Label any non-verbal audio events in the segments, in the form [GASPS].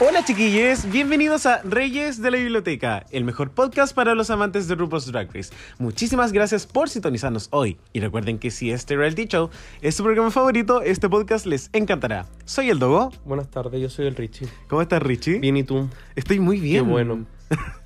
Hola chiquillos, bienvenidos a Reyes de la Biblioteca, el mejor podcast para los amantes de RuPaul's Drag Race. Muchísimas gracias por sintonizarnos hoy y recuerden que si este reality show es su programa favorito, este podcast les encantará. Soy el Dogo. Buenas tardes, yo soy el Richie. ¿Cómo estás Richie? Bien, ¿y tú? Estoy muy bien. Qué bueno. [LAUGHS]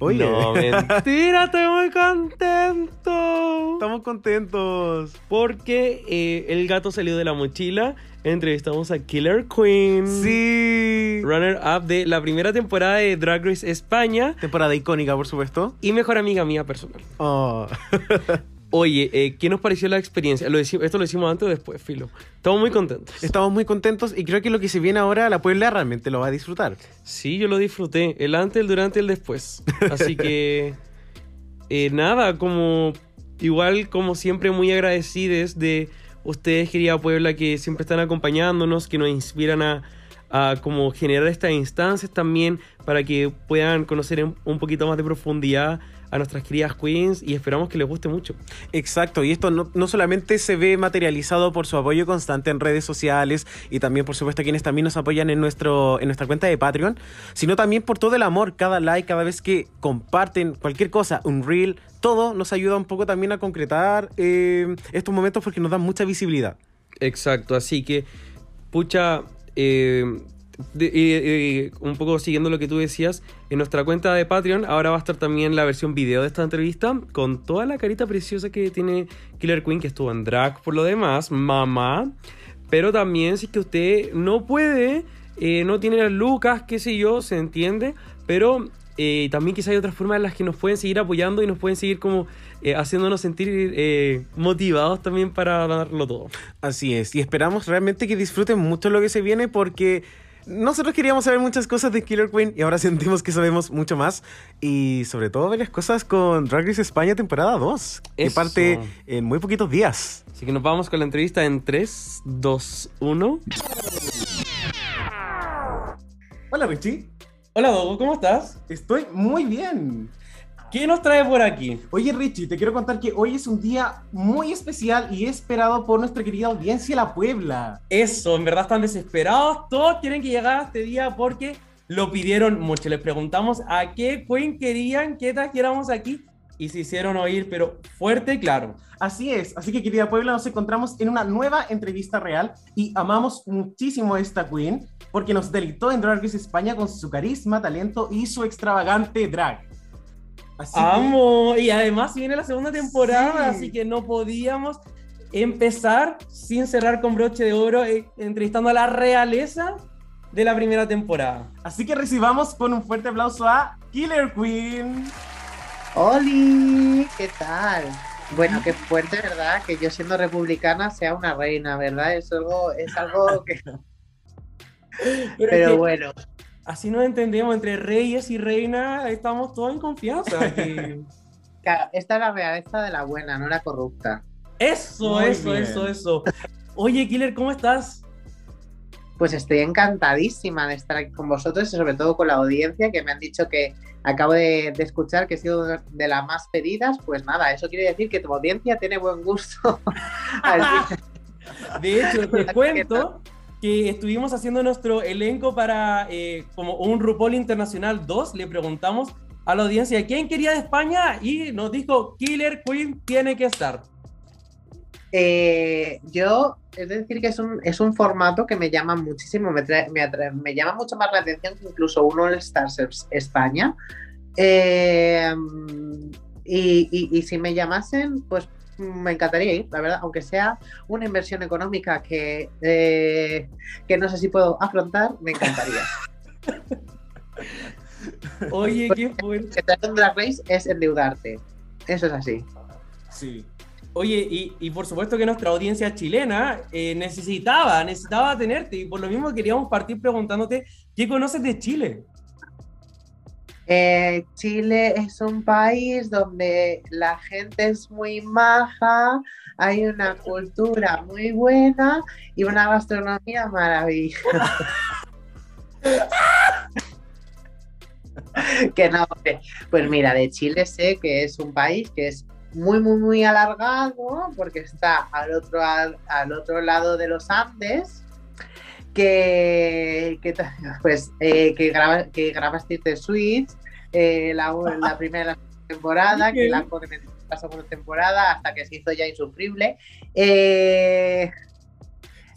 Oye. No, [LAUGHS] mentira, estoy muy contento. Estamos contentos. Porque eh, el gato salió de la mochila. Entrevistamos a Killer Queen. Sí. Runner up de la primera temporada de Drag Race España. Temporada icónica, por supuesto. Y mejor amiga mía personal. Oh. [LAUGHS] Oye, eh, ¿qué nos pareció la experiencia? Lo decimos, esto lo hicimos antes o después, Filo. Estamos muy contentos. Estamos muy contentos y creo que lo que se viene ahora, la Puebla realmente lo va a disfrutar. Sí, yo lo disfruté. El antes, el durante, el después. Así que. [LAUGHS] eh, nada, como. Igual, como siempre, muy agradecidos de ustedes, querida Puebla, que siempre están acompañándonos, que nos inspiran a, a como generar estas instancias también para que puedan conocer un poquito más de profundidad a nuestras queridas queens y esperamos que les guste mucho. Exacto, y esto no, no solamente se ve materializado por su apoyo constante en redes sociales y también, por supuesto, quienes también nos apoyan en, nuestro, en nuestra cuenta de Patreon, sino también por todo el amor, cada like, cada vez que comparten cualquier cosa, un reel, todo nos ayuda un poco también a concretar eh, estos momentos porque nos dan mucha visibilidad. Exacto, así que, pucha, eh, un poco siguiendo lo que tú decías, en nuestra cuenta de Patreon ahora va a estar también la versión video de esta entrevista con toda la carita preciosa que tiene Killer Queen, que estuvo en drag por lo demás, mamá. Pero también si es que usted no puede, eh, no tiene las lucas, qué sé yo, se entiende, pero eh, también quizá hay otras formas en las que nos pueden seguir apoyando y nos pueden seguir como eh, haciéndonos sentir motivados también para darlo todo. Así es, y esperamos realmente que disfruten mucho lo que se viene porque nosotros queríamos saber muchas cosas de Killer Queen y ahora sentimos que sabemos mucho más y sobre todo varias cosas con Drag Race España temporada 2, que Eso. parte en muy poquitos días. Así que nos vamos con la entrevista en 3, 2, 1. Hola Richie, Hola Dogo, ¿cómo estás? estoy muy bien. ¿Qué nos trae por aquí? Oye Richie, te quiero contar que hoy es un día muy especial y esperado por nuestra querida audiencia La Puebla. Eso, en verdad están desesperados. Todos quieren que llegara este día porque lo pidieron mucho. Les preguntamos a qué Queen querían que trajéramos aquí y se hicieron oír, pero fuerte y claro. Así es, así que querida Puebla, nos encontramos en una nueva entrevista real y amamos muchísimo a esta queen porque nos deleitó en Drag Race España con su carisma, talento y su extravagante drag. Así que- Amo. Y además viene la segunda temporada, Sí. así que no podíamos empezar sin cerrar con broche de oro eh, entrevistando a la realeza de la primera temporada. así que recibamos con un fuerte aplauso a Killer Queen. ¡Oli! ¿Qué tal? Bueno, qué fuerte, ¿verdad? Que yo siendo republicana sea una reina, ¿verdad? Es algo, es algo que... [LAUGHS] Pero, es Pero que bueno, así nos entendemos, entre reyes y reina estamos todos en confianza. [LAUGHS] claro, esta es la realeza de la buena, no la corrupta. Eso, Muy eso, bien. eso, eso. Oye, Killer, ¿cómo estás? Pues estoy encantadísima de estar aquí con vosotros y sobre todo con la audiencia que me han dicho que acabo de, de escuchar que he sido de las más pedidas. Pues nada, eso quiere decir que tu audiencia tiene buen gusto. [LAUGHS] Así- De hecho, te [LAUGHS] ¿Qué cuento que estuvimos haciendo nuestro elenco para eh, como un RuPaul Internacional 2. Le preguntamos a la audiencia quién quería de España y nos dijo Killer Queen tiene que estar. Eh, yo, es decir, que es un, es un formato que me llama muchísimo, me, me, llama mucho más la atención que incluso un All Stars es- España. Eh, y si me llamasen, pues me encantaría ir, la verdad, aunque sea una inversión económica que, eh, que no sé si puedo afrontar, me encantaría. [LAUGHS] Oye, qué fuerte. que un Drag Race es endeudarte. Eso es así. Sí. Oye, y, y por supuesto que nuestra audiencia chilena eh, necesitaba, necesitaba tenerte y por lo mismo queríamos partir preguntándote, ¿qué conoces de Chile? Eh, Chile es un país donde la gente es muy maja, hay una cultura muy buena y una gastronomía maravillosa. [LAUGHS] que no, pues mira, de Chile sé que es un país que es muy, muy, muy alargado porque está al otro, al, otro lado de los Andes. Que, que [LAUGHS] pues eh, que graba que grabaste Switch eh, la, [LAUGHS] la, primera temporada que la la segunda temporada hasta que se hizo ya insufrible eh,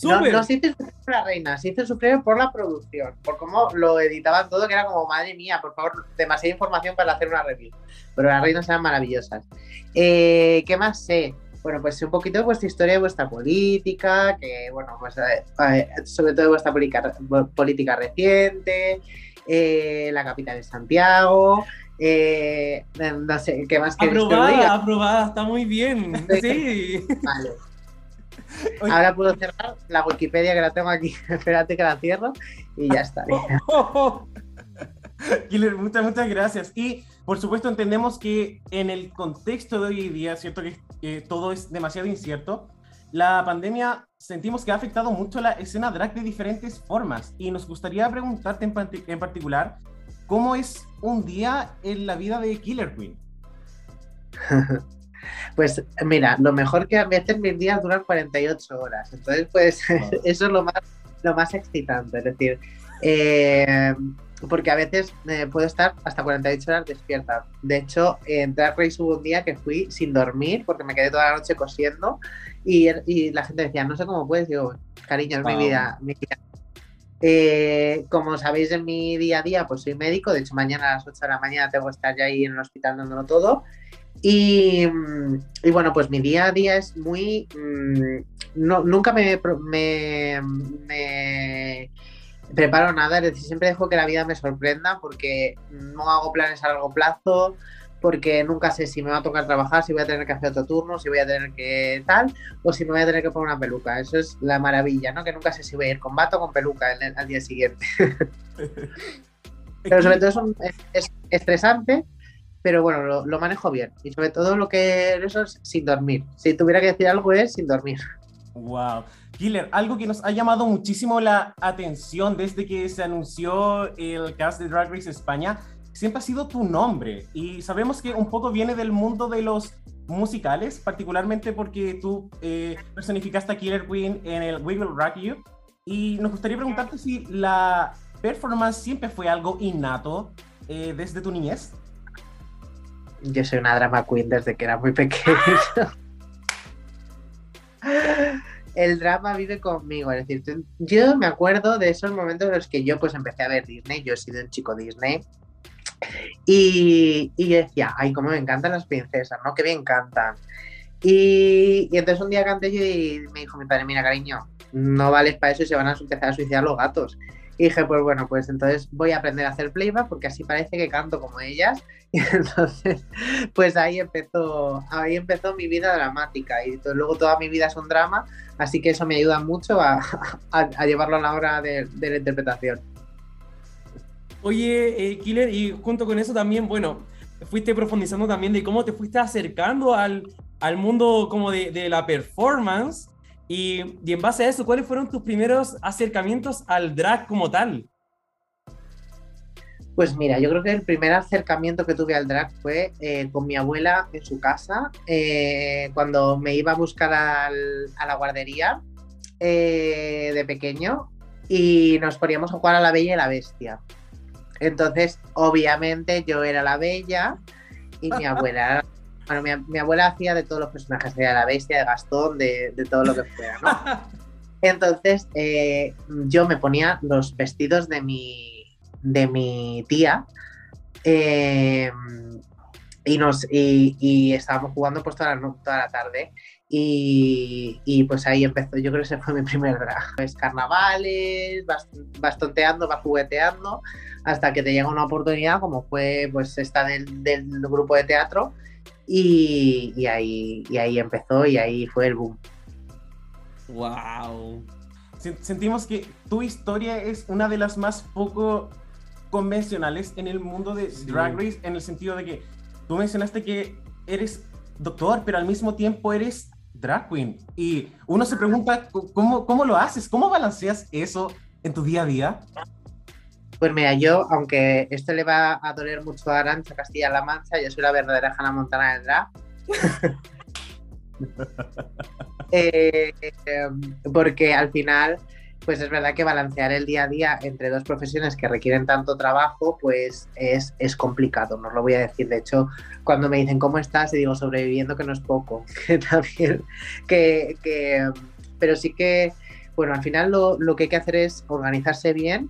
no, no, se hizo sufrir por la reina, se hizo sufrir por la producción, por cómo lo editaban todo, que era como, madre mía, por favor, demasiada información para hacer una review. Pero las reinas eran maravillosas. Eh, ¿Qué más sé? Bueno, pues un poquito de vuestra historia, de vuestra política, que, bueno, pues eh, eh, sobre todo de vuestra política, política reciente, la capital de Santiago. no sé, ¿qué más queréis Aprobada, aprobada, está muy bien. Sí. Vale. Ahora puedo cerrar la Wikipedia que la tengo aquí. [LAUGHS] Espérate que la cierro y ya está. muchas, muchas gracias. Y por supuesto entendemos que en el contexto de hoy día, cierto que todo es demasiado incierto, la pandemia sentimos que ha afectado mucho la escena drag de diferentes formas. Y nos gustaría preguntarte en, en particular, ¿cómo es un día en la vida de Killer Queen? [LAUGHS] Pues mira, lo mejor que a veces mis días duran 48 horas, entonces pues [LAUGHS] eso es lo más, lo más excitante, es decir, eh, porque a veces eh, puedo estar hasta 48 horas despierta. De hecho, en Drag Race hubo un día que fui sin dormir porque me quedé toda la noche cosiendo y, la gente decía, no sé cómo puedes, digo, cariño, es mi vida. Eh, como sabéis en mi día a día, pues soy médico, de hecho mañana a las 8 de la mañana tengo que estar ya ahí en el hospital dándolo todo y, bueno, pues mi día a día es muy... Mm, no, nunca me, me, me, preparo nada, es decir, siempre dejo que la vida me sorprenda porque no hago planes a largo plazo, porque nunca sé si me va a tocar trabajar, si voy a tener que hacer otro turno, si voy a tener que tal, o si me voy a tener que poner una peluca. Eso es la maravilla, ¿no? Que nunca sé si voy a ir con vato o con peluca al día siguiente. [LAUGHS] Pero sobre todo es estresante pero bueno, lo, manejo bien. Y sobre todo lo que eso es sin dormir. Si tuviera que decir algo es sin dormir. Wow. Killer, algo que nos ha llamado muchísimo la atención desde que se anunció el cast de Drag Race España, siempre ha sido tu nombre. Y sabemos que un poco viene del mundo de los musicales, particularmente porque tú eh, personificaste a Killer Queen en el We Will Rock You. Y nos gustaría preguntarte si la performance siempre fue algo innato eh, desde tu niñez. Yo soy una drama queen desde que era muy pequeño. [LAUGHS] el drama vive conmigo, es decir, yo me acuerdo de esos momentos en los que yo pues empecé a ver Disney, yo he sido un chico Disney, y, decía, ay, cómo me encantan las princesas, ¿no? Que me encantan. Y, y, entonces un día canté yo y me dijo mi padre, mira, cariño, no vales para eso y se van a empezar a suicidar los gatos. Y dije, pues bueno, pues entonces voy a aprender a hacer playback porque así parece que canto como ellas. [LAUGHS] Y entonces, pues ahí empezó, ahí empezó mi vida dramática y luego toda mi vida es un drama, así que eso me ayuda mucho a, [LAUGHS] llevarlo a la hora de, la interpretación. Oye, eh, Killer, y junto con eso también, bueno, fuiste profundizando también de cómo te fuiste acercando al, al mundo como de, de la performance y, en base a eso, ¿cuáles fueron tus primeros acercamientos al drag como tal? Pues mira, yo creo que el primer acercamiento que tuve al drag fue eh, con mi abuela en su casa, eh, cuando me iba a buscar a la guardería eh, de pequeño y nos poníamos a jugar a la Bella y la Bestia. Entonces, obviamente yo era la Bella y mi [LAUGHS] abuela era bueno, mi, abuela hacía de todos los personajes, de la bestia, de Gastón, de, todo lo que fuera, ¿no? [LAUGHS] Entonces, eh, yo me ponía los vestidos de mi, de mi tía eh, y, nos, y, estábamos jugando pues toda la, toda la tarde. Y, pues ahí empezó, yo creo que ese fue mi primer drag. Pues carnavales, vas, vas tonteando, vas jugueteando, hasta que te llega una oportunidad, como fue pues esta del, del grupo de teatro, y, ahí, y ahí empezó y ahí fue el boom. ¡Wow! Sentimos que tu historia es una de las más poco convencionales en el mundo de Drag Race, en el sentido de que tú mencionaste que eres doctor, pero al mismo tiempo eres drag queen. Y uno se pregunta, ¿cómo, cómo lo haces? ¿Cómo balanceas eso en tu día a día? Pues mira, yo, aunque esto le va a doler mucho a Arancha Castilla-La Mancha, yo soy la verdadera Hannah Montana del drag. [LAUGHS] Eh, porque al final, pues es verdad que balancear el día a día entre dos profesiones que requieren tanto trabajo, pues es, es complicado, no os lo voy a decir. De hecho, cuando me dicen cómo estás, y digo sobreviviendo, que no es poco, [LAUGHS] que también, que, que pero sí que, bueno, al final lo, lo que hay que hacer es organizarse bien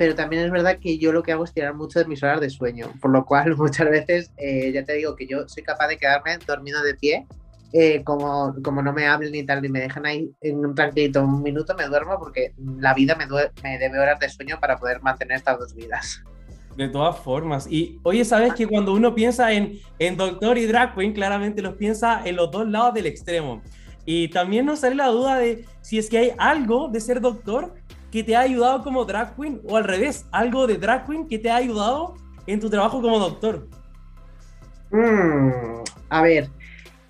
pero también es verdad que yo lo que hago es tirar mucho de mis horas de sueño, por lo cual [LAUGHS] muchas veces eh, ya te digo que yo soy capaz de quedarme dormido de pie, eh, como, como no me hablen ni tal, ni me dejan ahí en un tranquilito un minuto, me duermo porque la vida me, me debe horas de sueño para poder mantener estas dos vidas. De todas formas. Y oye, ¿sabes que cuando uno piensa en, en Doctor y Drag Queen, claramente los piensa en los dos lados del extremo? Y también nos sale la duda de si es que hay algo de ser doctor que te ha ayudado como drag queen o al revés, algo de drag queen que te ha ayudado en tu trabajo como doctor? Mm, a ver,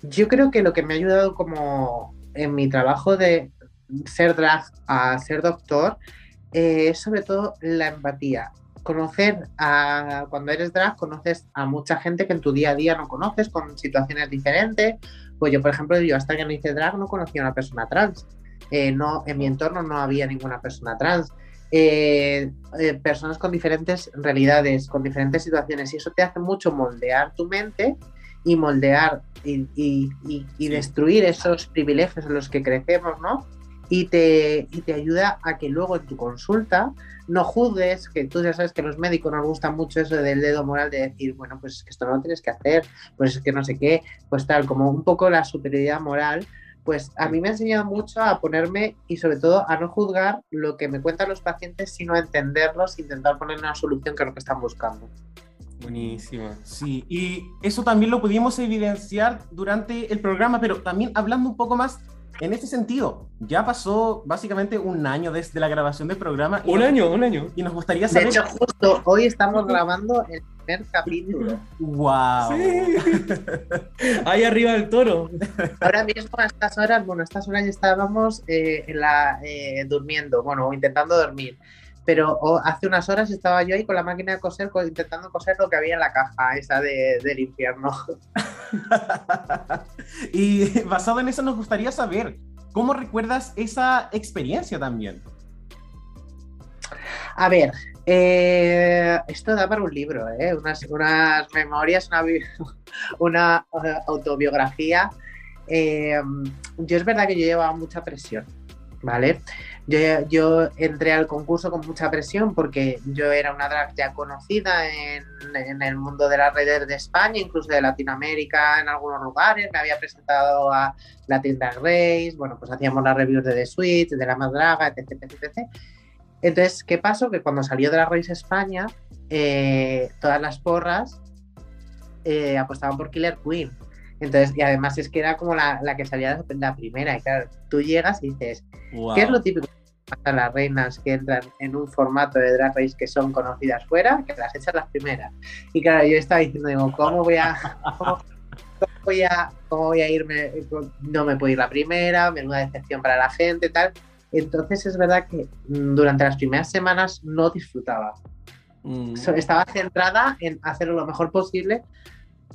yo creo que lo que me ha ayudado como en mi trabajo de ser drag a ser doctor eh, es sobre todo la empatía. Conocer a, cuando eres drag, conoces a mucha gente que en tu día a día no conoces, con situaciones diferentes. Pues yo, por ejemplo, yo hasta que no hice drag no conocía a una persona trans. Eh, no, en mi entorno no había ninguna persona trans. Eh, eh, personas con diferentes realidades, con diferentes situaciones, y eso te hace mucho moldear tu mente y moldear y, destruir esos privilegios en los que crecemos, ¿no? Y te, te ayuda a que luego en tu consulta no juzgues, que tú ya sabes que a los médicos nos gusta mucho eso del dedo moral de decir, bueno, pues que esto no lo tienes que hacer, pues es que no sé qué, pues tal, como un poco la superioridad moral pues a mí me ha enseñado mucho a ponerme y sobre todo a no juzgar lo que me cuentan los pacientes, sino a entenderlos e intentar poner una solución que es lo que están buscando. Buenísima. Sí, y eso también lo pudimos evidenciar durante el programa, pero también hablando un poco más en este sentido, ya pasó básicamente un año desde la grabación del programa. Un año, un año. Y nos gustaría saber. De hecho, justo hoy estamos grabando el primer capítulo. ¡Wow! [LAUGHS] Ahí arriba del toro. Ahora mismo, a estas horas, bueno, a estas horas ya estábamos eh, en la, eh, durmiendo, bueno, intentando dormir pero hace unas horas estaba yo ahí con la máquina de coser intentando coser lo que había en la caja esa del infierno. [LAUGHS] y basado en eso nos gustaría saber, ¿cómo recuerdas esa experiencia también? A ver, eh, esto da para un libro, ¿eh? unas, unas memorias, una, [LAUGHS] una eh, autobiografía. yo es verdad que yo llevaba mucha presión, ¿vale? Yo, entré al concurso con mucha presión porque yo era una drag ya conocida en, el mundo de las redes de España, incluso de Latinoamérica en algunos lugares. Me había presentado a Latin Drag Race, bueno, pues hacíamos las reviews de The Switch, de La Más Draga, etc, etc, Entonces, ¿qué pasó? Que cuando salió Drag Race España, eh, todas las porras eh, apostaban por Killer Queen. Entonces, y además es que era como la, que salía de la primera. Y claro, tú llegas y dices, ¿qué es lo típico que pasa a las reinas que entran en un formato de drag race que son conocidas fuera? Que las echan las primeras. Y claro, yo estaba diciendo, digo, ¿cómo voy a, cómo, voy a, cómo voy a irme? No me puedo ir la primera, menuda decepción para la gente, tal. Entonces es verdad que mm, durante las primeras semanas no disfrutaba. Mm. Estaba centrada en hacerlo lo mejor posible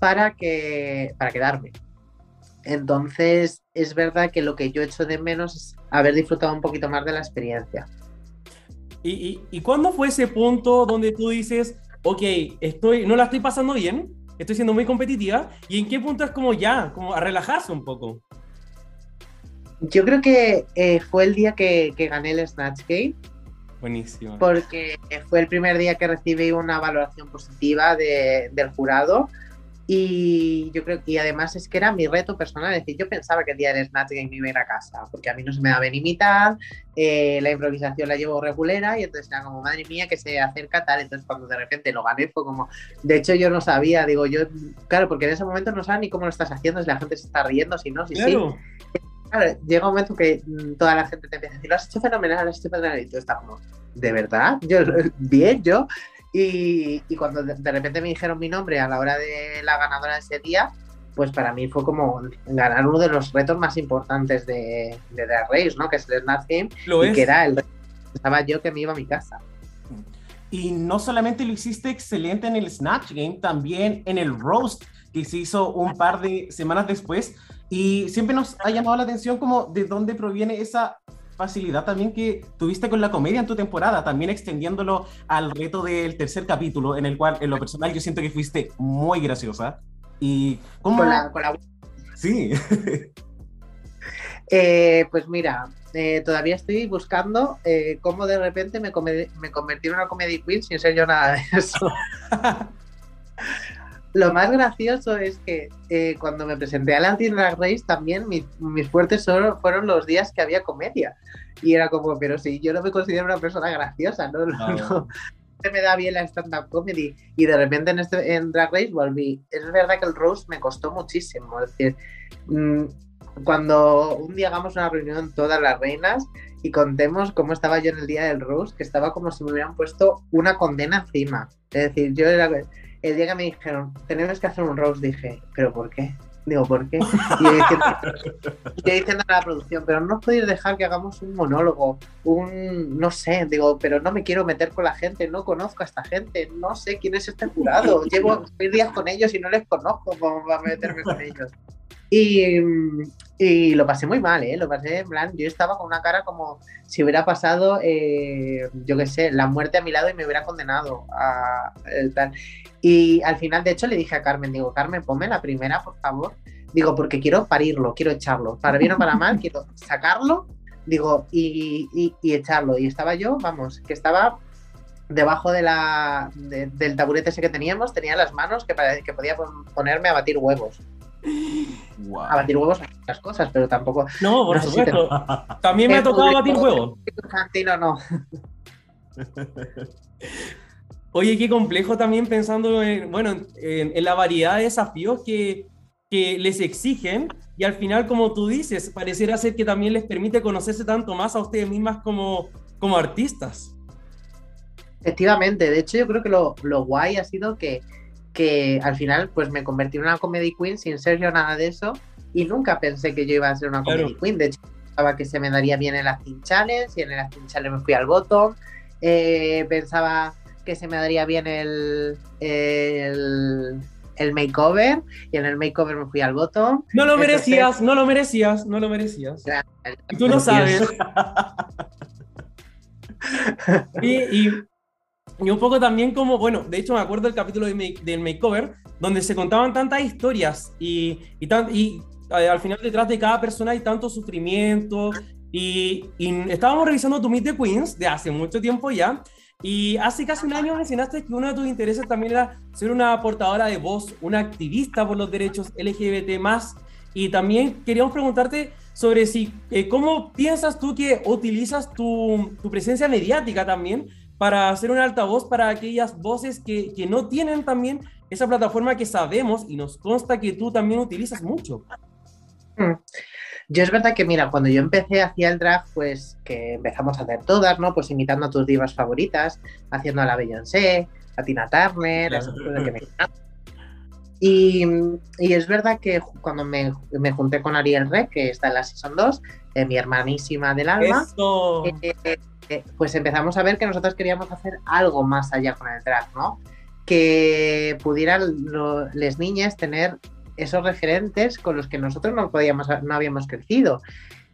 para, que, para quedarme. Entonces, es verdad que lo que yo echo de menos es haber disfrutado un poquito más de la experiencia. ¿Y, y, cuándo fue ese punto donde tú dices, ok, estoy, no la estoy pasando bien, estoy siendo muy competitiva, y en qué punto es como ya, como a relajarse un poco? Yo creo que eh, fue el día que, que, gané el Snatch Game. Buenísimo. Porque fue el primer día que recibí una valoración positiva de, del jurado y yo creo que además es que era mi reto personal, es decir, yo pensaba que el día del Snatch Game me iba a ir a casa, porque a mí no se me da ni mitad, eh, la improvisación la llevo regulera y entonces era como, madre mía, que se acerca tal, entonces cuando de repente lo gané fue como, de hecho yo no sabía, digo yo, claro, porque en ese momento no sabes ni cómo lo estás haciendo, si la gente se está riendo, si no, si sí. Claro, llega un momento que mm, toda la gente te empieza a decir, lo has hecho fenomenal, lo has hecho fenomenal, y tú estás como, ¿de verdad? Yo, [LAUGHS] bien, yo. Y, y cuando de, de repente me dijeron mi nombre a la hora de la ganadora de ese día, pues para mí fue como ganar uno de los retos más importantes de, de Drag Race, ¿no? Que es el Snatch Game, Lo y es. que era el estaba yo que me iba a mi casa. Y no solamente lo hiciste excelente en el Snatch Game, también en el Roast, que se hizo un par de semanas después. Y siempre nos ha llamado la atención como de dónde proviene esa facilidad también que tuviste con la comedia en tu temporada, también extendiéndolo al reto del tercer capítulo, en el cual en lo personal yo siento que fuiste muy graciosa. Y cómo... Con la, con la- Sí. [LAUGHS] Eh, pues mira, eh, todavía estoy buscando eh, cómo de repente me, me convertí en una comedy queen sin ser yo nada de eso. [LAUGHS] Lo más gracioso es que eh, cuando me presenté a la Teen Drag Race también mi- mis fuertes solo fueron los días que había comedia. Y era como, pero si yo no me considero una persona graciosa, ¿no? no, no se me da bien la stand-up comedy. Y de repente en, este, en Drag Race volví. Es verdad que el roast me costó muchísimo. Es decir, mm, cuando un día hagamos una reunión todas las reinas y contemos cómo estaba yo en el día del roast, que estaba como si me hubieran puesto una condena encima. Es decir, yo era, el día que me dijeron, tenemos que hacer un roast, dije, ¿pero por qué? Digo, ¿por qué? Y yo diciendo, yo diciendo a la producción, pero no podéis dejar que hagamos un monólogo, un, no sé, digo, pero no me quiero meter con la gente, no conozco a esta gente, no sé quién es este jurado, llevo [LAUGHS] seis días con ellos y no les conozco, ¿cómo va a meterme con ellos? Y, lo pasé muy mal, ¿eh? Lo pasé en plan, yo estaba con una cara como si hubiera pasado, eh, yo qué sé, la muerte a mi lado y me hubiera condenado a el tal. Y al final, de hecho, le dije a Carmen, digo, Carmen, ponme la primera, por favor. Digo, porque quiero parirlo, quiero echarlo. Para bien o para mal, quiero sacarlo, digo, y, echarlo. Y estaba yo, vamos, que estaba debajo de la, de- del taburete ese que teníamos, tenía las manos que, pare- que podía pon- ponerme a batir huevos. A batir huevos las cosas, pero tampoco. No, por No si supuesto. También me ha tocado batir huevos. [LAUGHS] Infantino no. [LAUGHS] Oye, qué complejo también pensando en, bueno, en, en la variedad de desafíos que, que les exigen y al final, como tú dices, pareciera ser que también les permite conocerse tanto más a ustedes mismas como, como artistas. Efectivamente, de hecho yo creo que lo, lo guay ha sido que, que al final pues me convertí en una comedy queen sin ser yo nada de eso y nunca pensé que yo iba a ser una Claro. comedy queen. De hecho, pensaba que se me daría bien el Acting Challenge y en el Acting Challenge me fui al bottom. Eh, pensaba que se me daría bien el, el, el makeover y en el makeover me fui al bottom. No lo Entonces- merecías, no lo merecías, no lo merecías. Y tú lo sabes. [LAUGHS] Y, y, y un poco también como, bueno, de hecho me acuerdo del capítulo de make- del makeover, donde se contaban tantas historias y, y, tan- y eh, al final detrás de cada persona hay tanto sufrimiento. Y, y estábamos revisando tu Meet the Queens de hace mucho tiempo ya. Y hace casi un año mencionaste que uno de tus intereses también era ser una portadora de voz, una activista por los derechos LGBT y también queríamos preguntarte sobre si, eh, cómo piensas tú que utilizas tu, tu presencia mediática también para hacer un altavoz para aquellas voces que, que no tienen también esa plataforma que sabemos y nos consta que tú también utilizas mucho. Yo es verdad que, mira, cuando yo empecé hacia el drag, pues que empezamos a hacer todas, ¿no? Pues imitando a tus divas favoritas, haciendo a la Beyoncé, a Tina Turner, a esas que me. Y, y es verdad que cuando me, me junté con Ariel Rey, que está en la Season 2, eh, mi hermanísima del alma, eh, eh, pues empezamos a ver que nosotros queríamos hacer algo más allá con el drag, ¿no? Que pudieran las niñas tener esos referentes con los que nosotros no podíamos, no habíamos crecido.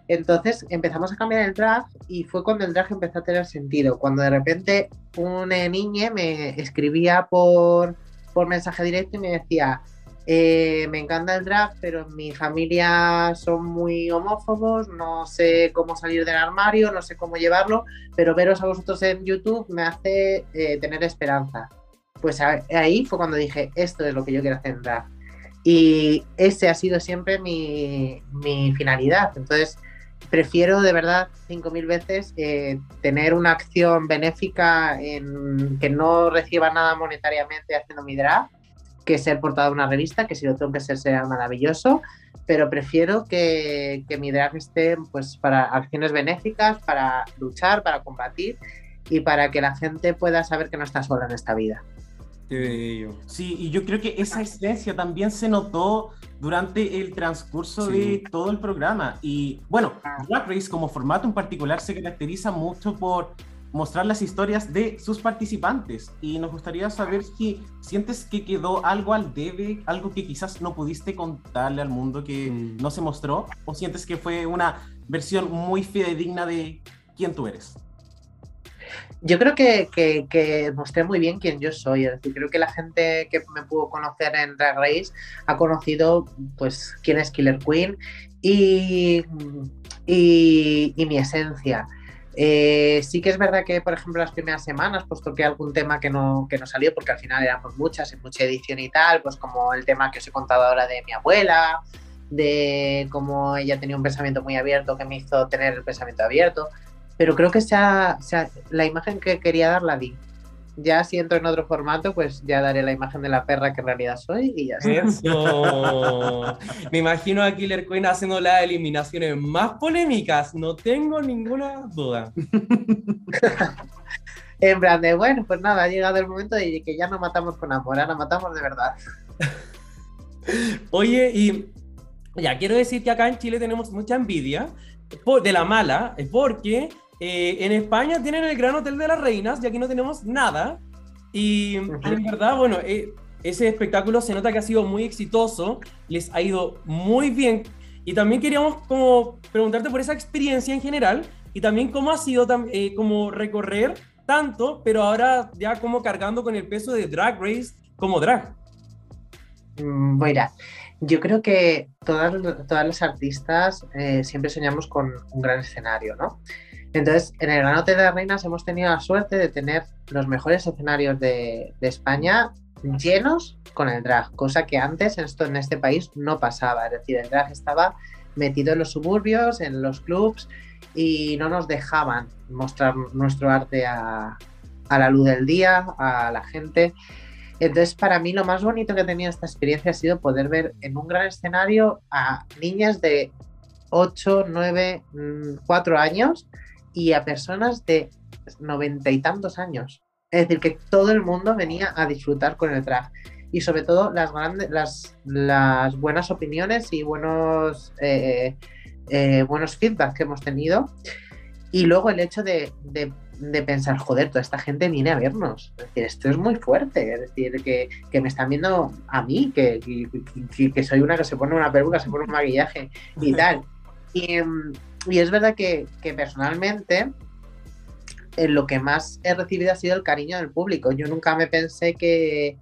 Entonces empezamos a cambiar el drag y fue cuando el drag empezó a tener sentido. Cuando de repente una niña me escribía por, por mensaje directo y me decía, eh, me encanta el drag, pero en mi familia son muy homófobos, no sé cómo salir del armario, no sé cómo llevarlo, pero veros a vosotros en YouTube me hace eh, tener esperanza. Pues a- ahí fue cuando dije, esto es lo que yo quiero hacer en drag. Y ese ha sido siempre mi, mi finalidad. Entonces, prefiero de verdad 5.000 veces eh, tener una acción benéfica en que no reciba nada monetariamente haciendo mi drag que ser portada de una revista, que si lo tengo que ser será maravilloso, pero prefiero que, que mi drag esté pues para acciones benéficas, para luchar, para combatir y para que la gente pueda saber que no está sola en esta vida. Qué bello. Sí, y yo creo que esa esencia también se notó durante el transcurso Sí. de todo el programa. Y bueno, Drag Race como formato en particular se caracteriza mucho por mostrar las historias de sus participantes. Y nos gustaría saber si sientes que quedó algo al debe, algo que quizás no pudiste contarle al mundo que Mm. no se mostró, o sientes que fue una versión muy fidedigna de quién tú eres. Yo creo que, que- que mostré muy bien quién yo soy. Es decir, creo que la gente que me pudo conocer en Drag Race ha conocido pues quién es Killer Queen y, y, y mi esencia. Eh, sí que es verdad que, por ejemplo, las primeras semanas pues toqué algún tema que no, que no salió porque al final éramos muchas, en mucha edición y tal, pues como el tema que os he contado ahora de mi abuela, de cómo ella tenía un pensamiento muy abierto que me hizo tener el pensamiento abierto pero creo que sea, la imagen que quería dar la di. Ya si entro en otro formato, pues ya daré la imagen de la perra que en realidad soy y ya está. Eso. [LAUGHS] Me imagino a Killer Queen haciendo las eliminaciones más polémicas, no tengo ninguna duda. [LAUGHS] En plan de, bueno, pues nada, ha llegado el momento de que ya no matamos con amor, ahora matamos de verdad. [LAUGHS] Oye, y ya quiero decir que acá en Chile tenemos mucha envidia de la mala, porque eh, en España tienen el Gran Hotel de las Reinas y aquí no tenemos nada. Y en verdad, bueno, eh, ese espectáculo se nota que ha sido muy exitoso, les ha ido muy bien. Y también queríamos como preguntarte por esa experiencia en general y también cómo ha sido eh, como recorrer tanto, pero ahora ya como cargando con el peso de Drag Race como drag. Mm, Mira, yo creo que todas, todas las artistas eh, siempre soñamos con un gran escenario, ¿no? Entonces, en el Gran Hotel de las Reinas hemos tenido la suerte de tener los mejores escenarios de, de España llenos con el drag, cosa que antes esto, en este país no pasaba. Es decir, el drag estaba metido en los suburbios, en los clubs y no nos dejaban mostrar nuestro arte a, a la luz del día, a la gente. Entonces, para mí lo más bonito que he tenido esta experiencia ha sido poder ver en un gran escenario a niñas de 8, 9, 4 años y a personas de noventa y tantos años. Es decir, que todo el mundo venía a disfrutar con el drag. Y sobre todo las, grandes, las, las buenas opiniones y buenos, eh, eh, buenos feedback que hemos tenido. Y luego el hecho de, de, de, pensar, joder, toda esta gente viene a vernos. Es decir, esto es muy fuerte. Es decir, que, que me están viendo a mí, que, que, que, soy una que se pone una peluca, se pone un maquillaje y tal. Y, y es verdad que, que personalmente eh, lo que más he recibido ha sido el cariño del público. Yo nunca me pensé que,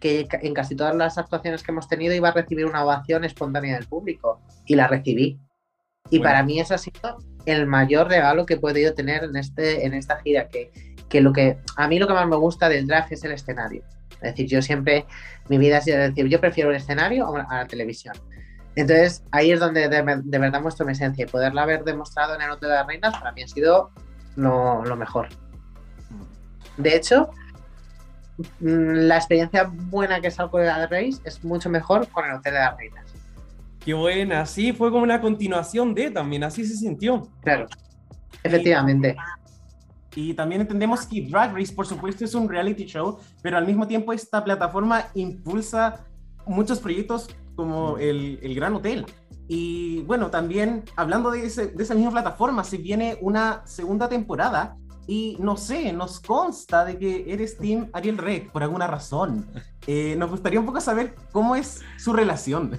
que en casi todas las actuaciones que hemos tenido iba a recibir una ovación espontánea del público. Y la recibí. Y bueno. para mí eso ha sido el mayor regalo que he podido tener en, este, en esta gira, que, que, lo que a mí lo que más me gusta del drag es el escenario. Es decir, yo siempre, mi vida ha sido decir, yo prefiero el escenario a la televisión. Entonces, ahí es donde de, de, verdad muestro mi esencia y poderla haber demostrado en el Hotel de las Reinas para mí ha sido lo, lo mejor. De hecho, la experiencia buena que salgo de la Race es mucho mejor con el Hotel de las Reinas. Qué buena, sí, fue como una continuación de también, así se sintió. Claro, efectivamente. Y, y también entendemos que Drag Race, por supuesto, es un reality show, pero al mismo tiempo esta plataforma impulsa muchos proyectos como el, el Gran Hotel. Y bueno, también hablando de, ese, de esa misma plataforma, se viene una segunda temporada y no sé, nos consta de que eres Team Ariel Rey por alguna razón. [LAUGHS] Eh, nos gustaría un poco saber cómo es su relación.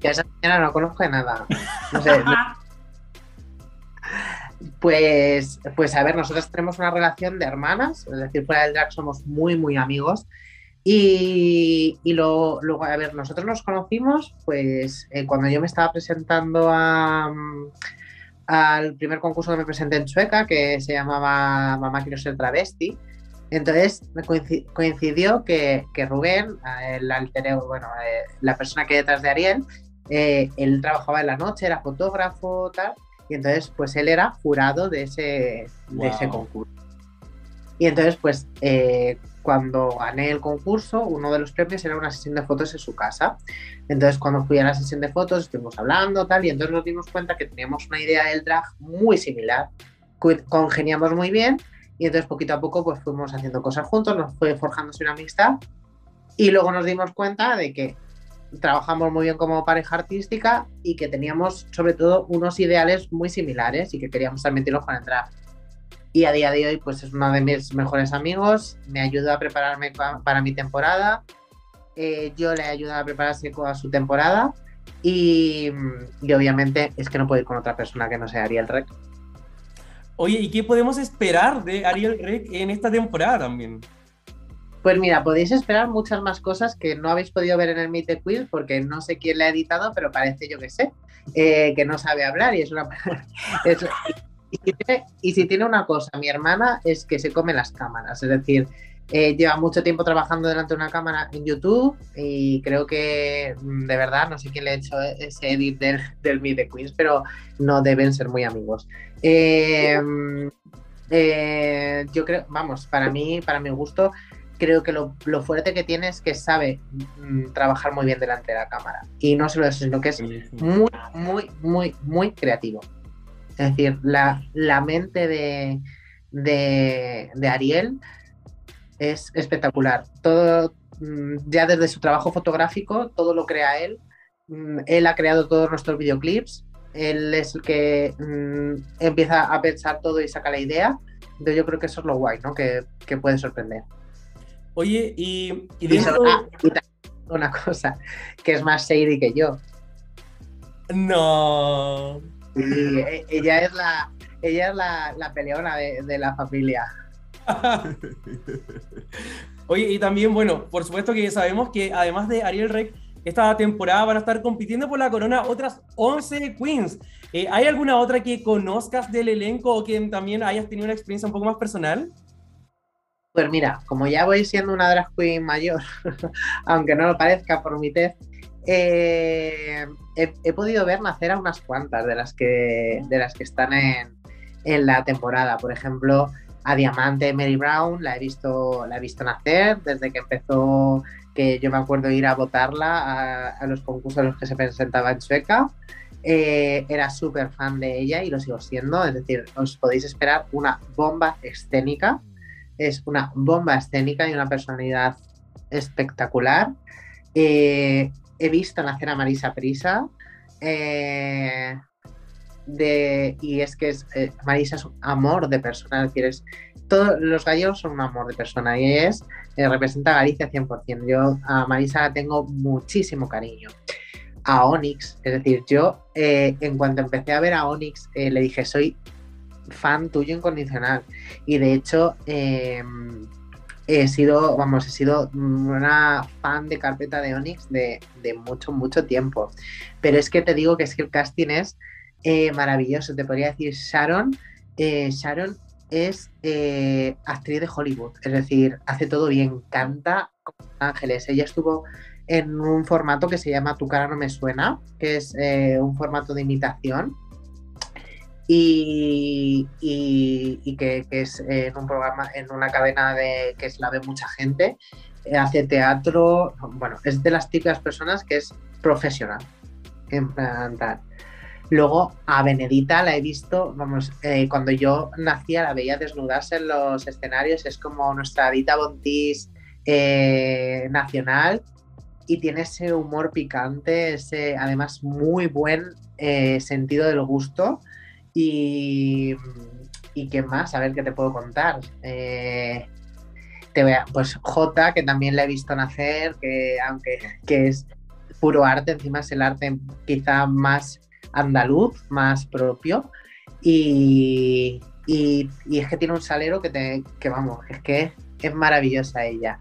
Ya esa señora no conozco de nada. No sé. no. [LAUGHS] Pues, pues a ver, nosotros tenemos una relación de hermanas, es decir, fuera del drag somos muy, muy amigos. Y, y lo, luego, a ver, nosotros nos conocimos, pues eh, cuando yo me estaba presentando a, al primer concurso que me presenté en Chueca, que se llamaba Mamá quiero ser travesti. Entonces me coincidió que, que Rubén, el alter bueno, eh, la persona que hay detrás de Ariel, eh, él trabajaba en la noche, era fotógrafo, tal, y entonces pues él era jurado de ese, wow. de ese concurso. Y entonces pues eh, cuando gané el concurso, uno de los premios era una sesión de fotos en su casa. Entonces, cuando fui a la sesión de fotos, estuvimos hablando, tal, y entonces nos dimos cuenta que teníamos una idea del drag muy similar. Congeniamos muy bien, Y entonces poquito a poco pues fuimos haciendo cosas juntos, nos fue forjándose una amistad y luego nos dimos cuenta de que trabajamos muy bien como pareja artística y que teníamos sobre todo unos ideales muy similares y que queríamos también para entrar. Y a día de hoy pues es uno de mis mejores amigos, me ayuda a prepararme para mi temporada, eh, yo le ayudo a prepararse a su temporada y, y, obviamente es que no puedo ir con otra persona que no sea Ariel Rec. Oye, ¿y qué podemos esperar de Ariel Rec en esta temporada también? Pues mira, podéis esperar muchas más cosas que no habéis podido ver en el Meet the Quill porque no sé quién le ha editado, pero parece, yo que sé, eh, que no sabe hablar y es una... [LAUGHS] y, si tiene, una cosa, mi hermana es que se come las cámaras, es decir, eh, lleva mucho tiempo trabajando delante de una cámara en YouTube y creo que mm, de verdad, no sé quién le ha hecho ese edit del, del Meet the Queens, pero no deben ser muy amigos. Eh, eh, yo creo, vamos, para mí, para mi gusto, creo que lo, fuerte que tiene es que sabe mm, trabajar muy bien delante de la cámara. Y no solo eso, sino que es muy, muy, muy, muy creativo. Es decir, la, mente de, de, Ariel es espectacular. Todo, mm, ya desde su trabajo fotográfico, todo lo crea él. Él ha creado todos nuestros videoclips él es el que mm, empieza a pensar todo y saca la idea. Entonces yo creo que eso es lo guay, ¿no? Que, puede sorprender. Oye, y, ah, una cosa, que es más shady que yo. No. E, ella es la, ella es la, peleona de, de la familia. [LAUGHS] Oye, y también, bueno, por supuesto que sabemos que además de Ariel Rec, esta temporada van a estar compitiendo por la corona otras 11 queens. Eh, ¿Hay alguna otra que conozcas del elenco o que también hayas tenido una experiencia un poco más personal? Pues mira, como ya voy siendo una drag queen mayor, [LAUGHS] aunque no lo parezca por mi test, eh, he, podido ver nacer a unas cuantas de las que, de las que están en, en la temporada. Por ejemplo, a Diamante Mary Brown la he visto, la he visto nacer desde que empezó que yo me acuerdo ir a votarla a, los concursos en los que se presentaba en Sueca. Eh, era súper fan de ella y lo sigo siendo, es decir, os podéis esperar una bomba escénica. Es una bomba escénica y una personalidad espectacular. Eh, he visto nacer a Marisa Prisa. Eh, de, y es que es, Marisa es un amor de persona, es decir, todos los gallegos son un amor de persona y es eh, representa a Galicia 100%. Yo a Marisa tengo muchísimo cariño. A Onyx, es decir, yo eh, en cuanto empecé a ver a Onyx eh, le dije, soy fan tuyo incondicional. Y de hecho, em, he sido, vamos, he sido una fan de carpeta de Onyx de, de, mucho, mucho tiempo. Pero es que te digo que es que el casting es maravilloso. Te podría decir Sharon. Sharon es eh, actriz de Hollywood, es decir, hace todo bien, canta como ángeles. Ella estuvo en un formato que se llama Tu cara no me suena, que es eh, un formato de imitación y, que, es en un programa, en una cadena de que es la ve mucha gente, eh, hace teatro, bueno, es de las típicas personas que es profesional. En plan, Luego a Benedita la he visto, vamos, eh, cuando yo nacía la veía desnudarse en los escenarios, es como nuestra Dita Bontis eh, nacional y tiene ese humor picante, ese además muy buen eh, sentido del gusto y, y qué más, a ver qué te puedo contar. te vea, pues J, que también la he visto nacer, que aunque que es puro arte, encima es el arte quizá más andaluz, más propio. Y, es que tiene un salero que, te, que vamos, es que es, maravillosa ella.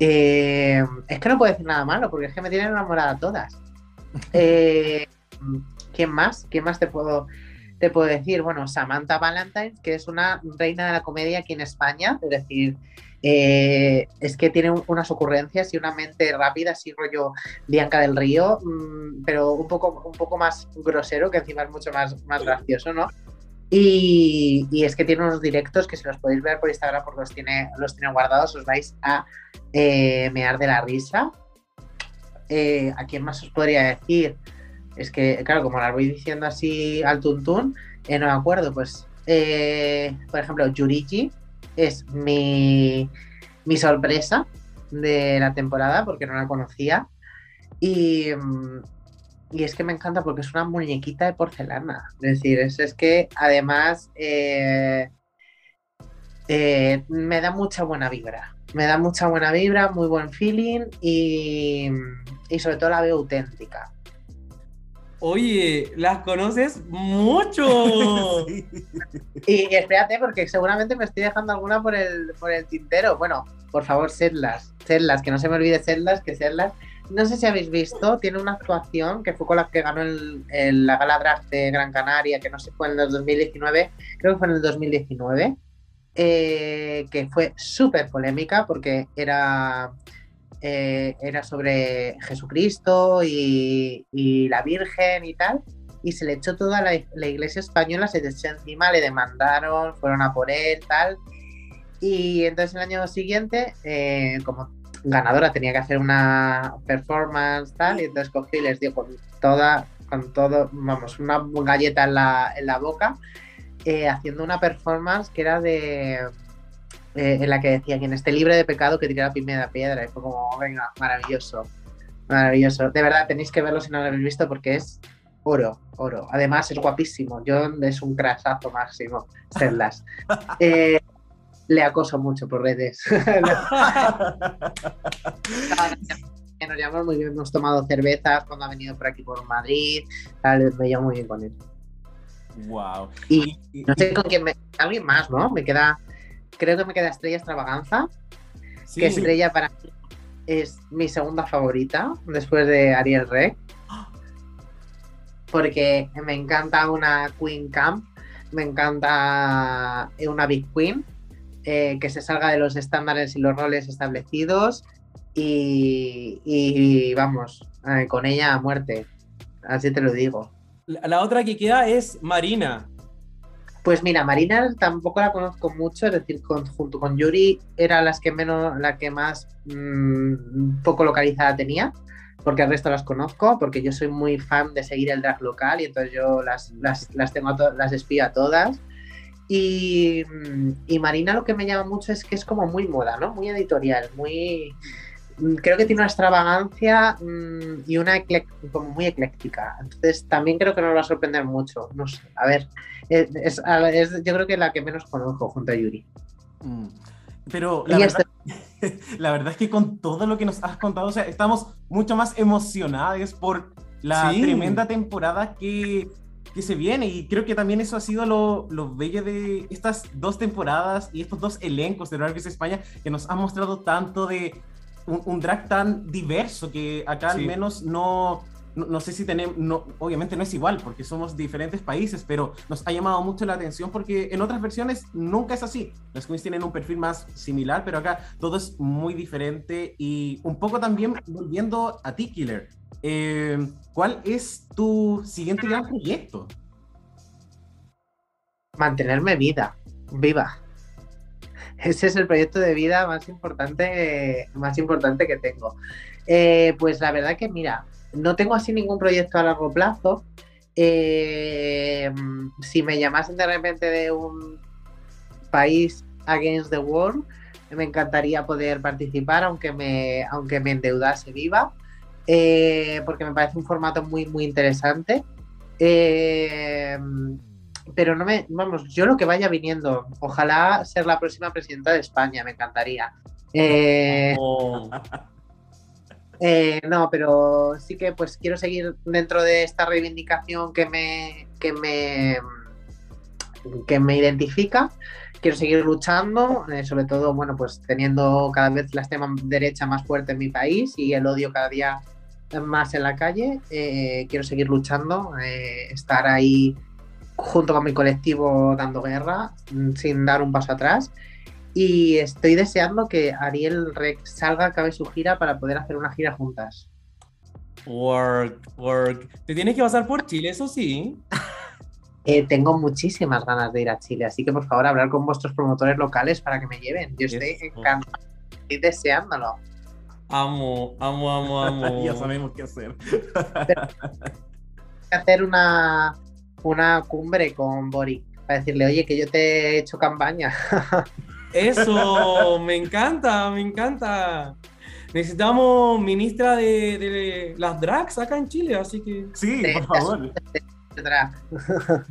Eh, es que no puedo decir nada malo, porque es que me tienen enamorada todas. [LAUGHS] Eh, ¿Quién más? ¿Quién más te puedo, te puedo decir? Bueno, Samantha Valentine, que es una reina de la comedia aquí en España, es decir, eh, es que tiene unas ocurrencias y una mente rápida, así rollo Bianca del Río, mm, pero un poco, un poco más grosero, que encima es mucho más, más gracioso, ¿no? Y, es que tiene unos directos que si los podéis ver por Instagram porque los tiene, los tiene guardados, os vais a eh, mear de la risa. Eh, ¿A quién más os podría decir? Es que, claro, como las voy diciendo así al tuntún, no me acuerdo, pues, por ejemplo, Yurigi, es mi, sorpresa de la temporada porque no la conocía. Y, mm, y es que me encanta porque es una muñequita de porcelana. Es decir, es, es que además eh, eh, me da mucha buena vibra. Me da mucha buena vibra, muy buen feeling y, y sobre todo la veo auténtica. Oye, las conoces mucho. [LAUGHS] Y espérate, porque seguramente me estoy dejando alguna por el, por el tintero. Bueno, por favor, sedlas, sedlas, que no se me olvide sedlas, que sedlas. No sé si habéis visto, tiene una actuación que fue con la que ganó el, el- la Gala Draft de Gran Canaria, que no sé, fue en el 2019, creo que fue en el 2019, eh, que fue súper polémica porque era, eh, era sobre Jesucristo y, y la Virgen y tal, y se le echó toda la, la iglesia española, se le echó encima, le demandaron, fueron a por él, tal. Y entonces el año siguiente, eh, como ganadora, tenía que hacer una performance, tal, y entonces cogí y les dio con toda, con todo, vamos, una galleta en la, en la boca, eh, haciendo una performance que era de. Eh, en la que decía quien esté libre de pecado que tire la primera piedra. Y fue como, venga, maravilloso. Maravilloso. De verdad, tenéis que verlo si no lo habéis visto porque es oro, oro. Además, es guapísimo. John es un crasazo máximo. Serlas. [LAUGHS] Eh, le acoso mucho por redes. [LAUGHS] Nos llevamos muy bien, hemos tomado cervezas cuando ha venido por aquí por Madrid. Tal, me llevo muy bien con él. Wow. Y no sé con quién me. Alguien más, ¿no? Me queda. Creo que me queda Estrella Extravaganza. Sí, que Estrella para mí es mi segunda favorita después de Ariel Rec. [GASPS] Porque me encanta una Queen Camp, me encanta una Big Queen, eh, que se salga de los estándares y los roles establecidos. Y, y vamos, eh, con ella a muerte. Así te lo digo. La, la otra que queda es Marina. Pues mira, Marina tampoco la conozco mucho, es decir, con- junto con Yuri era las que menos, la que más mm, poco localizada tenía, porque el resto las conozco, porque yo soy muy fan de seguir el drag local y entonces yo las, las, las tengo las espío a todas. Y, mm, y Marina lo que me llama mucho es que es como muy moda, ¿no? Muy editorial, muy... mm, Creo que tiene una extravagancia mm, y una como muy ecléctica. Entonces también creo que nos va a sorprender mucho. No sé, a ver, es, es- a- es- yo creo que la que menos conozco junto a Yuri. Mm. Pero la este- verdad, [LAUGHS] la verdad es que con todo lo que nos has contado, o sea, estamos mucho más emocionados por la Sí. tremenda temporada que, que se viene. Y creo que también eso ha sido lo, lo bello de estas dos temporadas y estos dos elencos de Drag Race España que nos han mostrado tanto de un, un drag tan diverso que acá al Sí. menos no, no, no sé si tenemos, no, obviamente no es igual porque somos diferentes países, pero nos ha llamado mucho la atención porque en otras versiones nunca es así. Las queens tienen un perfil más similar, pero acá todo es muy diferente y un poco también volviendo a ti, Killer. eh, ¿Cuál es tu siguiente gran proyecto? mantenerme vida, viva. Ese es el proyecto de vida más importante, más importante que tengo. Eh, pues la verdad que, mira, no tengo así ningún proyecto a largo plazo. Eh, si me llamasen de repente de un país against the world, me encantaría poder participar, aunque me, aunque me endeudase viva, eh, porque me parece un formato muy, muy interesante. Pero no me, vamos, yo lo que vaya viniendo, ojalá ser la próxima presidenta de España, me encantaría. Eh, Oh, eh, no, pero sí que pues quiero seguir dentro de esta reivindicación que me, que me, que me identifica. Quiero seguir luchando, eh, sobre todo, bueno, pues teniendo cada vez la extrema derecha más fuerte en mi país y el odio cada día más en la calle. Quiero seguir luchando, estar ahí junto con mi colectivo dando guerra, mm, sin dar un paso atrás. Y estoy deseando que Ariel Rex salga, acabe su gira para poder hacer una gira juntas. work, work. Te tienes que pasar por Chile, eso sí. [LAUGHS] Eh, tengo muchísimas ganas de ir a Chile, así que por favor hablar con vuestros promotores locales para que me lleven. Yo estoy Eso. encantado, estoy deseándolo. Amo, amo, amo, amo. [LAUGHS] ya sabemos qué hacer. hacer una, una cumbre con Boric para decirle, oye, que yo te he hecho campaña. [LAUGHS] Eso, me encanta, me encanta. Necesitamos ministra de, de las drags acá en Chile, así que. Sí, Sí, por favor. Drag. [LAUGHS]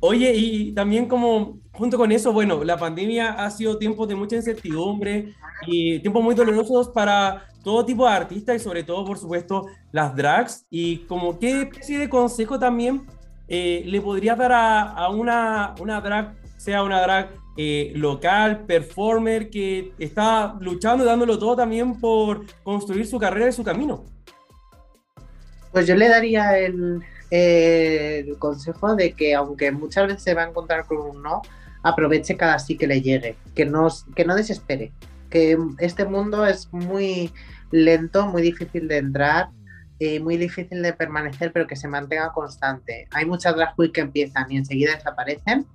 Oye, y también como junto con eso, bueno, la pandemia ha sido tiempos de mucha incertidumbre y tiempos muy dolorosos para todo tipo de artistas y sobre todo, por supuesto, las drags. Y como qué especie de consejo también eh, le podrías dar a, una, una drag, sea una drag eh, local, performer, que está luchando dándolo todo también por construir su carrera y su camino? Pues yo le daría el, el consejo de que aunque muchas veces se va a encontrar con un no, aproveche cada sí que le llegue, que no, que no desespere, que este mundo es muy lento, muy difícil de entrar, eh, muy difícil de permanecer, pero que se mantenga constante. Hay muchas drag queens que empiezan y enseguida desaparecen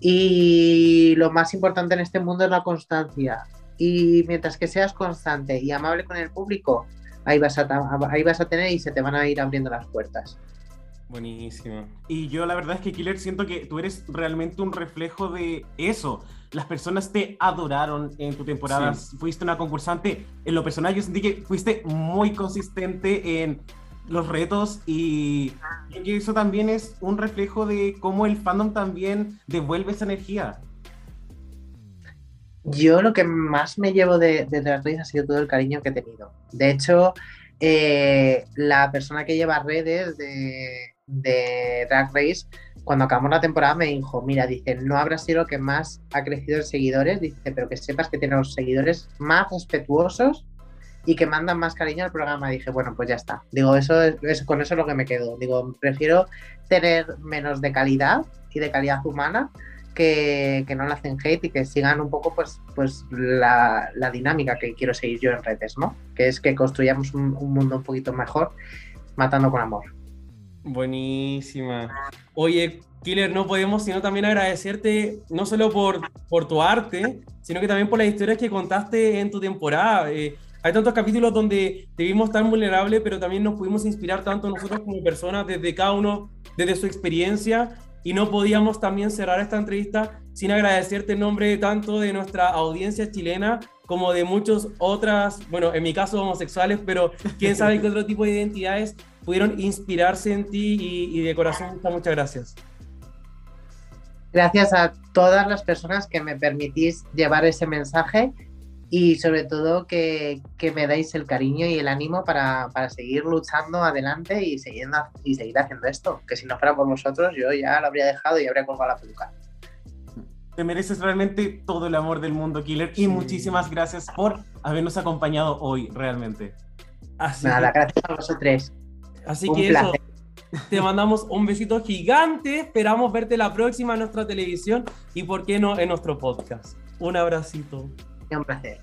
y lo más importante en este mundo es la constancia. Y mientras que seas constante y amable con el público, ahí vas a, ahí vas a tener y se te van a ir abriendo las puertas. Buenísimo. Y yo la verdad es que Killer siento que tú eres realmente un reflejo de eso. Las personas te adoraron en tu temporada. Fuiste una concursante. En lo personal yo sentí que fuiste muy consistente en los retos y creo que eso también es un reflejo de cómo el fandom también devuelve esa energía. Yo lo que más me llevo de, de Drag Race ha sido todo el cariño que he tenido. De hecho, eh, la persona que lleva redes de, de Drag Race, cuando acabamos la temporada me dijo, mira, dice, no habrá sido lo que más ha crecido en seguidores, dice, pero que sepas que tiene los seguidores más respetuosos y que mandan más cariño al programa. Dije, bueno, pues ya está. Digo, eso es, con eso es lo que me quedo. Digo, prefiero tener menos de calidad y de calidad humana que, que no le hacen hate y que sigan un poco pues, pues la, la dinámica que quiero seguir yo en redes, ¿no? Que es que construyamos un, un mundo un poquito mejor matando con amor. Buenísima. Oye, Killer, no podemos sino también agradecerte no solo por, por tu arte, sino que también por las historias que contaste en tu temporada. Eh, hay tantos capítulos donde te vimos tan vulnerable, pero también nos pudimos inspirar tanto nosotros como personas, desde cada uno, desde su experiencia, y no podíamos también cerrar esta entrevista sin agradecerte en nombre tanto de nuestra audiencia chilena como de muchas otras, bueno, en mi caso homosexuales, pero quién sabe qué otro tipo de identidades pudieron inspirarse en ti y, y de corazón muchas, gracias. Gracias a todas las personas que me permitís llevar ese mensaje y sobre todo que, que me dais el cariño y el ánimo para, para seguir luchando adelante y, siguiendo, y seguir haciendo esto. Que si no fuera por vosotros yo ya lo habría dejado y habría colgado la peluca. Te mereces realmente todo el amor del mundo, Killer. Y Sí. muchísimas gracias por habernos acompañado hoy, realmente. Así Nada, que, gracias a vosotros. Así Un que eso, te mandamos un besito gigante. Esperamos verte la próxima en nuestra televisión y, por qué no, en nuestro podcast. Un abracito. Un placer.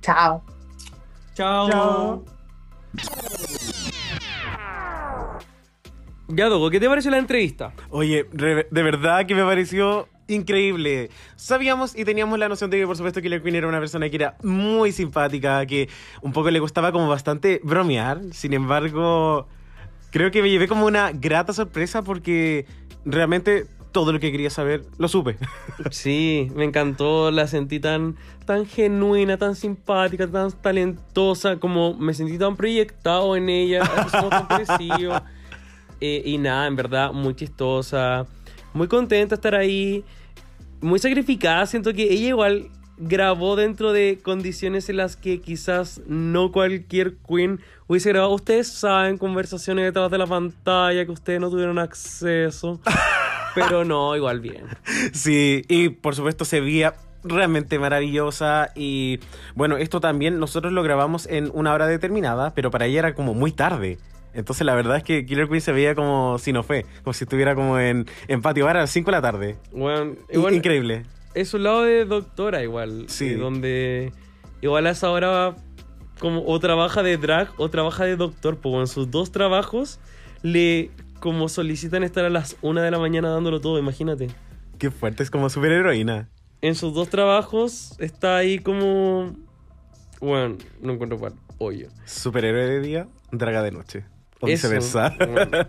Chao. Chao. Chao. Ya, Dogo, ¿qué te pareció la entrevista? Oye, de verdad que me pareció increíble. Sabíamos y teníamos la noción de que, por supuesto, Killer Queen era una persona que era muy simpática, que un poco le gustaba como bastante bromear. Sin embargo, creo que me llevé como una grata sorpresa porque realmente todo lo que quería saber lo supe. [LAUGHS] Sí, me encantó, la sentí tan, tan genuina, tan simpática, tan talentosa, como me sentí tan proyectado en ella, tan. [LAUGHS] Eh, y nada, en verdad, muy chistosa, muy contenta de estar ahí, muy sacrificada, siento que ella igual grabó dentro de condiciones en las que quizás no cualquier queen hubiese grabado. Ustedes saben, conversaciones detrás de la pantalla que ustedes no tuvieron acceso. [LAUGHS] Pero no, igual bien. Sí, y por supuesto se veía realmente maravillosa y bueno, esto también nosotros lo grabamos en una hora determinada, pero para ella era como muy tarde. Entonces la verdad es que Killer Queen se veía como si no fue, como si estuviera como en, en patio bar a las 5 de la tarde. Bueno, igual, Increíble. es un lado de doctora igual. Sí. eh, donde igual a esa hora como o trabaja de drag o trabaja de doctor. Pues en sus dos trabajos le como solicitan estar a las una de la mañana dándolo todo, imagínate. Qué fuerte, es como superheroína. En sus dos trabajos está ahí como... Bueno, no encuentro cuál. Pollo. Superhéroe de día, draga de noche. O Eso, viceversa. bueno.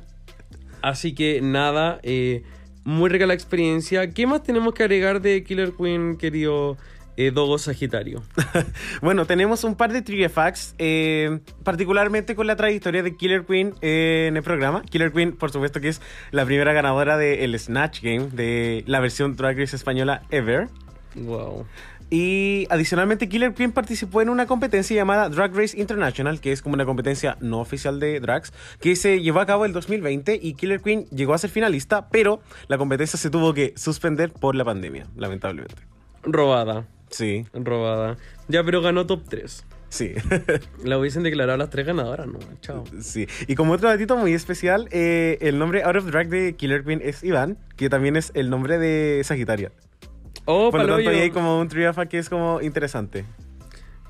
Así que nada, eh, Muy rica la experiencia. ¿Qué más tenemos que agregar de Killer Queen, querido eh, Dogo Sagitario? [LAUGHS] Bueno, tenemos un par de trivia facts, eh, particularmente con la trayectoria de Killer Queen eh, en el programa. Killer Queen, por supuesto, que es la primera ganadora del Snatch Game, de la versión Drag Race española ever. Wow. Y adicionalmente, Killer Queen participó en una competencia llamada Drag Race International, que es como una competencia no oficial de drags, que se llevó a cabo el 2020 y Killer Queen llegó a ser finalista, pero la competencia se tuvo que suspender por la pandemia, lamentablemente. Robada. Sí, Robada. Ya, pero ganó top 3. sí. [LAUGHS] La hubiesen declarado las tres ganadoras, ¿no? Chao. Sí, y como otro datito muy especial, eh, el nombre Out of Drag de Killer Queen es Iván, que también es el nombre de Sagitaria. Oh, Por lo tanto, ahí hay como un trivia fact que es como interesante.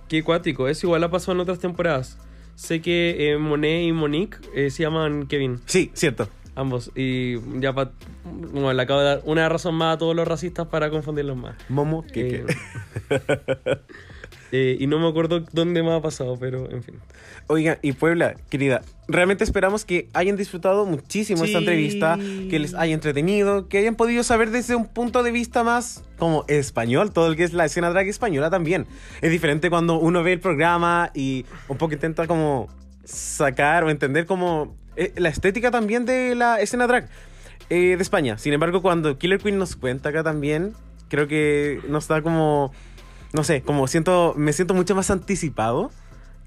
Qué cuático. Eso igual ha pasado en otras temporadas. Sé que eh, Monet y Monique eh, se llaman Kevin. Sí, cierto. Ambos. Y ya pa- bueno, le acabo de dar una razón más a todos los racistas para confundirlos más. Momo, que Eh, [LAUGHS] eh, y no me acuerdo dónde me ha pasado, pero en fin. Oiga, y Puebla, querida, realmente esperamos que hayan disfrutado muchísimo esta entrevista, que les haya entretenido, que hayan podido saber desde un punto de vista más como español, todo lo que es la escena drag española también. Es diferente cuando uno ve el programa y un poco intenta como sacar o entender como eh, la estética también de la escena drag eh, de España. Sin embargo, cuando Killer Queen nos cuenta acá también, creo que nos da como, no sé, como siento, me siento mucho más anticipado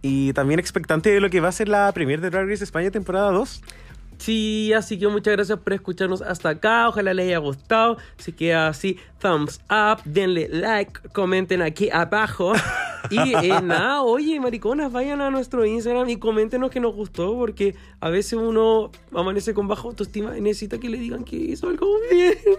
y también expectante de lo que va a ser la premier de Drag Race España temporada 2. Sí, así que muchas gracias por escucharnos hasta acá. Ojalá les haya gustado. Si queda así, thumbs up, denle like, comenten aquí abajo. [LAUGHS] Y eh, nada, oye, mariconas, vayan a nuestro Instagram y coméntenos que nos gustó, porque a veces uno amanece con baja autoestima y necesita que le digan que hizo algo bien. [LAUGHS]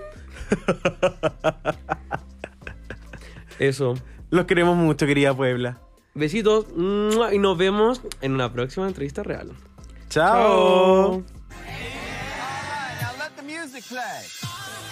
Eso. Los queremos mucho, querida Puebla. Besitos y nos vemos en una próxima entrevista real. Chao. Music play.